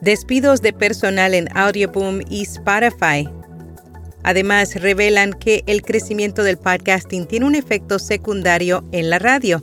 Despidos de personal en Audioboom y Spotify. Además, revelan que el crecimiento del podcasting tiene un efecto secundario en la radio.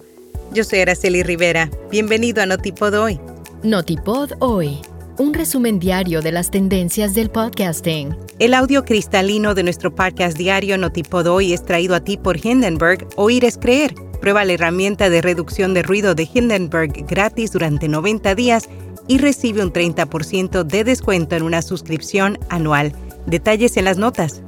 Yo soy Araceli Rivera. Bienvenido a Notipod Hoy. Notipod Hoy, un resumen diario de las tendencias del podcasting. El audio cristalino de nuestro podcast diario Notipod Hoy es traído a ti por Hindenburg. Oír es creer. Prueba la herramienta de reducción de ruido de Hindenburg gratis durante 90 días y recibe un 30% de descuento en una suscripción anual. Detalles en las notas.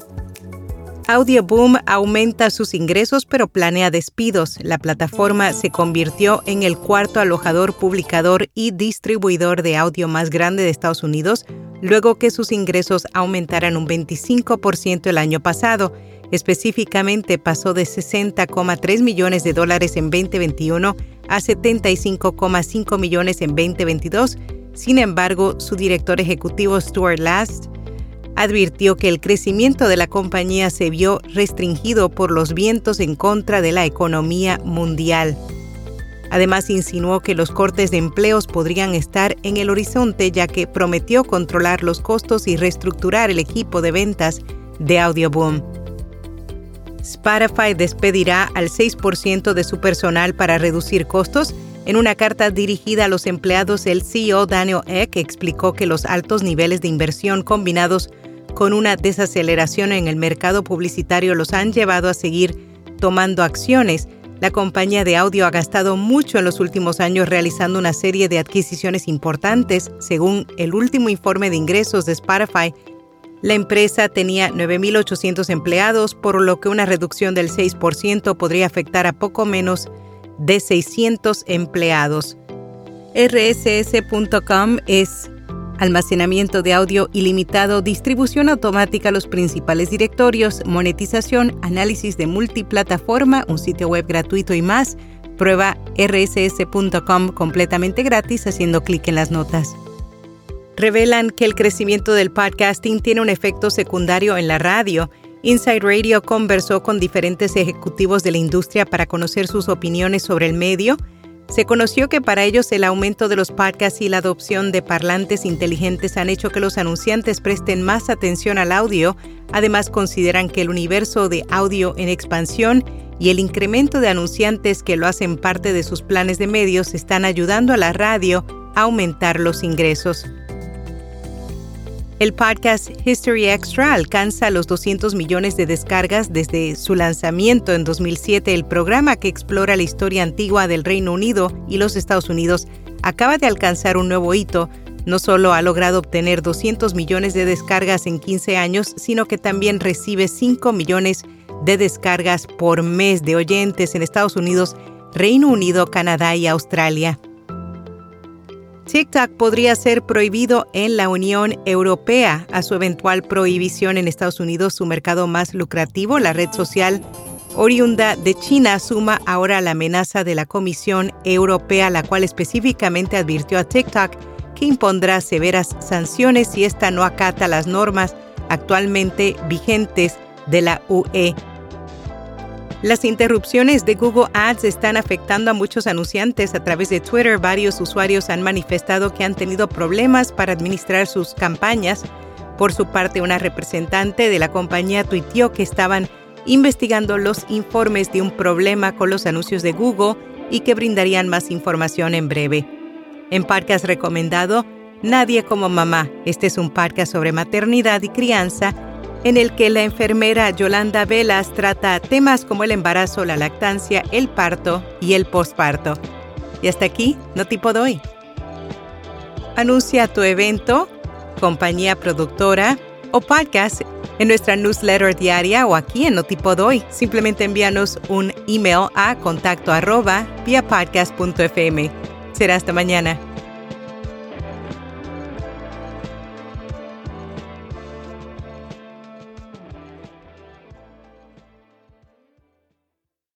Audioboom aumenta sus ingresos pero planea despidos. La plataforma se convirtió en el cuarto alojador, publicador y distribuidor de audio más grande de Estados Unidos, luego que sus ingresos aumentaran un 25% el año pasado. Específicamente pasó de 60,3 millones de dólares en 2021 a 75,5 millones en 2022. Sin embargo, su director ejecutivo Stuart Last advirtió que el crecimiento de la compañía se vio restringido por los vientos en contra de la economía mundial. Además, insinuó que los cortes de empleos podrían estar en el horizonte ya que prometió controlar los costos y reestructurar el equipo de ventas de Audioboom. Spotify despedirá al 6% de su personal para reducir costos. En una carta dirigida a los empleados, el CEO Daniel Eck explicó que los altos niveles de inversión combinados con una desaceleración en el mercado publicitario los han llevado a seguir tomando acciones. La compañía de audio ha gastado mucho en los últimos años realizando una serie de adquisiciones importantes, según el último informe de ingresos de Spotify la empresa tenía 9.800 empleados, por lo que una reducción del 6% podría afectar a poco menos de 600 empleados. RSS.com es almacenamiento de audio ilimitado, distribución automática a los principales directorios, monetización, análisis de multiplataforma, un sitio web gratuito y más. Prueba rss.com completamente gratis haciendo clic en las notas revelan que el crecimiento del podcasting tiene un efecto secundario en la radio. Inside Radio conversó con diferentes ejecutivos de la industria para conocer sus opiniones sobre el medio. Se conoció que para ellos el aumento de los podcasts y la adopción de parlantes inteligentes han hecho que los anunciantes presten más atención al audio. Además, consideran que el universo de audio en expansión y el incremento de anunciantes que lo hacen parte de sus planes de medios están ayudando a la radio a aumentar los ingresos. El podcast History Extra alcanza los 200 millones de descargas desde su lanzamiento en 2007. El programa que explora la historia antigua del Reino Unido y los Estados Unidos acaba de alcanzar un nuevo hito. No solo ha logrado obtener 200 millones de descargas en 15 años, sino que también recibe 5 millones de descargas por mes de oyentes en Estados Unidos, Reino Unido, Canadá y Australia. TikTok podría ser prohibido en la Unión Europea a su eventual prohibición en Estados Unidos, su mercado más lucrativo. La red social oriunda de China suma ahora la amenaza de la Comisión Europea, la cual específicamente advirtió a TikTok que impondrá severas sanciones si ésta no acata las normas actualmente vigentes de la UE. Las interrupciones de Google Ads están afectando a muchos anunciantes. A través de Twitter, varios usuarios han manifestado que han tenido problemas para administrar sus campañas. Por su parte, una representante de la compañía tuiteó que estaban investigando los informes de un problema con los anuncios de Google y que brindarían más información en breve. En podcast recomendado, Nadie como mamá. Este es un podcast sobre maternidad y crianza en el que la enfermera Yolanda Velas trata temas como el embarazo, la lactancia, el parto y el posparto. Y hasta aquí, no tipo doy. Anuncia tu evento, compañía productora o podcast en nuestra newsletter diaria o aquí en Notipo Doy. Simplemente envíanos un email a contacto arroba podcast.fm. Será hasta mañana.